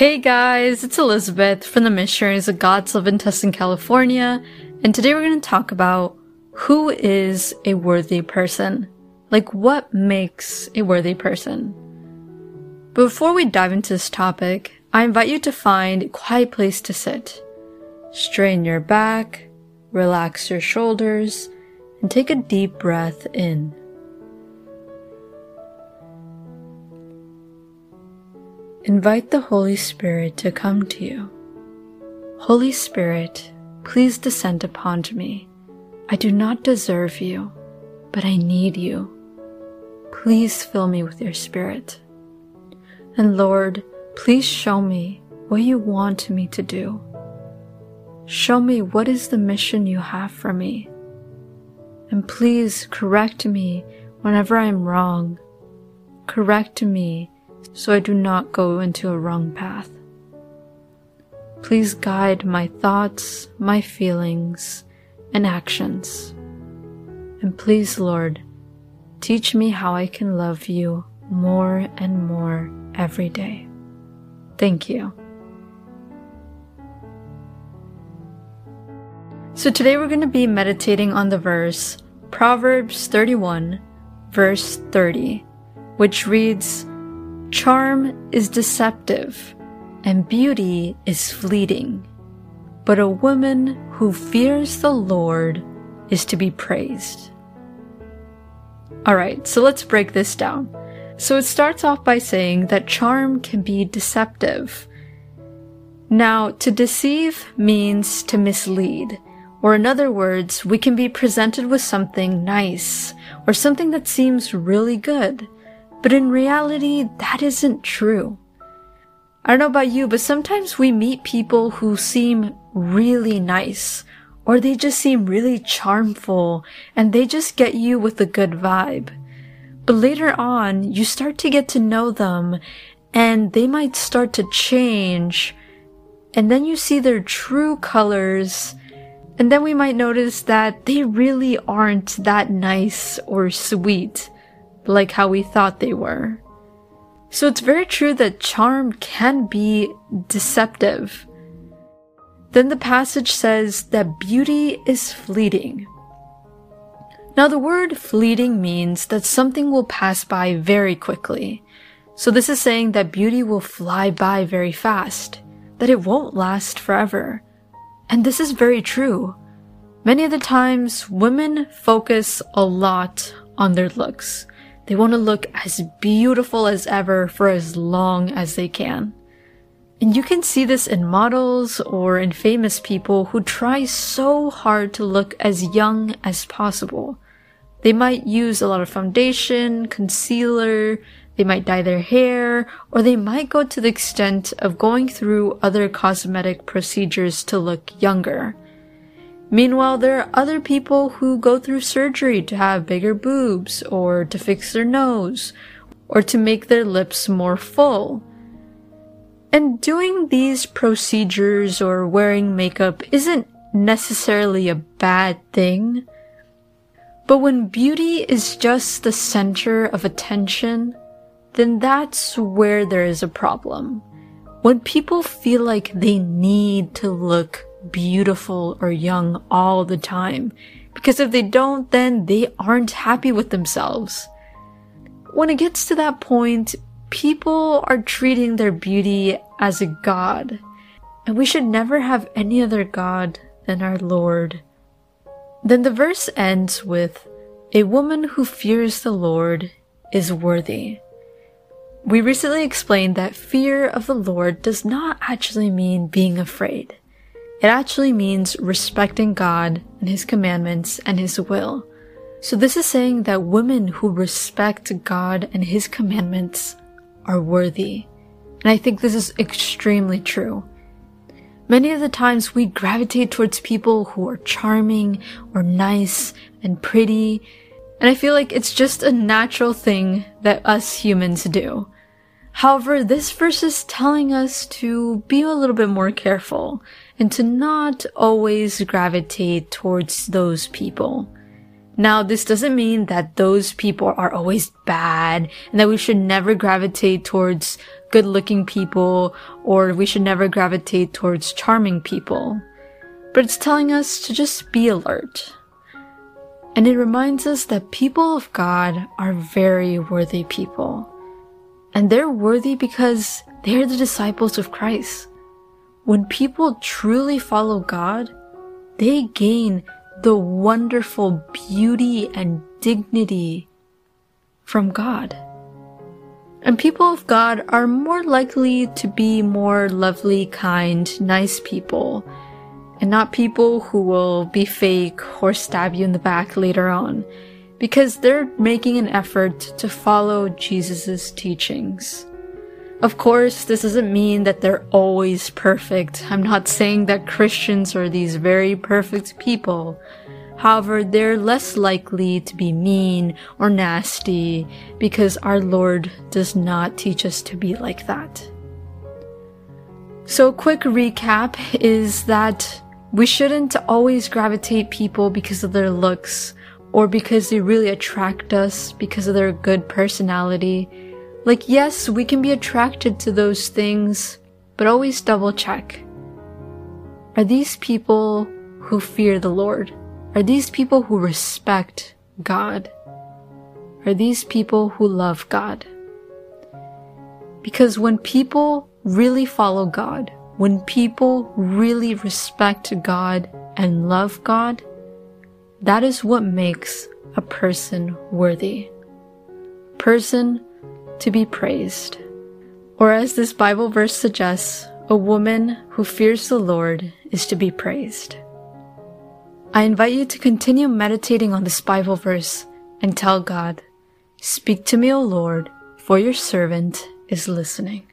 Hey guys, it's Elizabeth from the Missionaries of God's Love in Tustin, California, and today we're going to talk about who is a worthy person. Like, what makes a worthy person? Before we dive into this topic, I invite you to find a quiet place to sit. Strain your back, relax your shoulders, and take a deep breath in. Invite the Holy Spirit to come to you. Holy Spirit, please descend upon me. I do not deserve you, but I need you. Please fill me with your Spirit. And Lord, please show me what you want me to do. Show me what is the mission you have for me. And please correct me whenever I'm wrong. Correct me so I do not go into a wrong path. Please guide my thoughts, my feelings, and actions. And please, Lord, teach me how I can love you more and more every day. Thank you. So today we're going to be meditating on the verse Proverbs 31, verse 30, which reads, Charm is deceptive, and beauty is fleeting, but a woman who fears the Lord is to be praised. Alright, so let's break this down. So it starts off by saying that charm can be deceptive. Now, to deceive means to mislead, or in other words, we can be presented with something nice, or something that seems really good but in reality, that isn't true. I don't know about you, but sometimes we meet people who seem really nice, or they just seem really charmful, and they just get you with a good vibe. But later on, you start to get to know them, and they might start to change, and then you see their true colors, and then we might notice that they really aren't that nice or sweet like how we thought they were. So it's very true that charm can be deceptive. Then the passage says that beauty is fleeting. Now the word fleeting means that something will pass by very quickly. So this is saying that beauty will fly by very fast, that it won't last forever. And this is very true. Many of the times, women focus a lot on their looks. They want to look as beautiful as ever for as long as they can. And you can see this in models or in famous people who try so hard to look as young as possible. They might use a lot of foundation, concealer, they might dye their hair, or they might go to the extent of going through other cosmetic procedures to look younger. Meanwhile, there are other people who go through surgery to have bigger boobs, or to fix their nose, or to make their lips more full. And doing these procedures or wearing makeup isn't necessarily a bad thing. But when beauty is just the center of attention, then that's where there is a problem. When people feel like they need to look beautiful or young all the time. Because if they don't, then they aren't happy with themselves. When it gets to that point, people are treating their beauty as a god. And we should never have any other god than our Lord. Then the verse ends with, A woman who fears the Lord is worthy. We recently explained that fear of the Lord does not actually mean being afraid. It actually means respecting God and His commandments and His will. So this is saying that women who respect God and His commandments are worthy. And I think this is extremely true. Many of the times we gravitate towards people who are charming or nice and pretty. And I feel like it's just a natural thing that us humans do. However, this verse is telling us to be a little bit more careful and to not always gravitate towards those people. Now, this doesn't mean that those people are always bad and that we should never gravitate towards good looking people or we should never gravitate towards charming people. But it's telling us to just be alert. And it reminds us that people of God are very worthy people. And they're worthy because they're the disciples of Christ. When people truly follow God, they gain the wonderful beauty and dignity from God. And people of God are more likely to be more lovely, kind, nice people, and not people who will be fake or stab you in the back later on, because they're making an effort to follow Jesus' teachings. Of course, this doesn't mean that they're always perfect. I'm not saying that Christians are these very perfect people. However, they're less likely to be mean or nasty because our Lord does not teach us to be like that. So, quick recap is that we shouldn't always gravitate people because of their looks or because they really attract us because of their good personality like, yes, we can be attracted to those things, but always double check. Are these people who fear the Lord? Are these people who respect God? Are these people who love God? Because when people really follow God, when people really respect God and love God, that is what makes a person worthy. Person to be praised. Or as this Bible verse suggests, a woman who fears the Lord is to be praised. I invite you to continue meditating on this Bible verse and tell God, Speak to me, O Lord, for your servant is listening.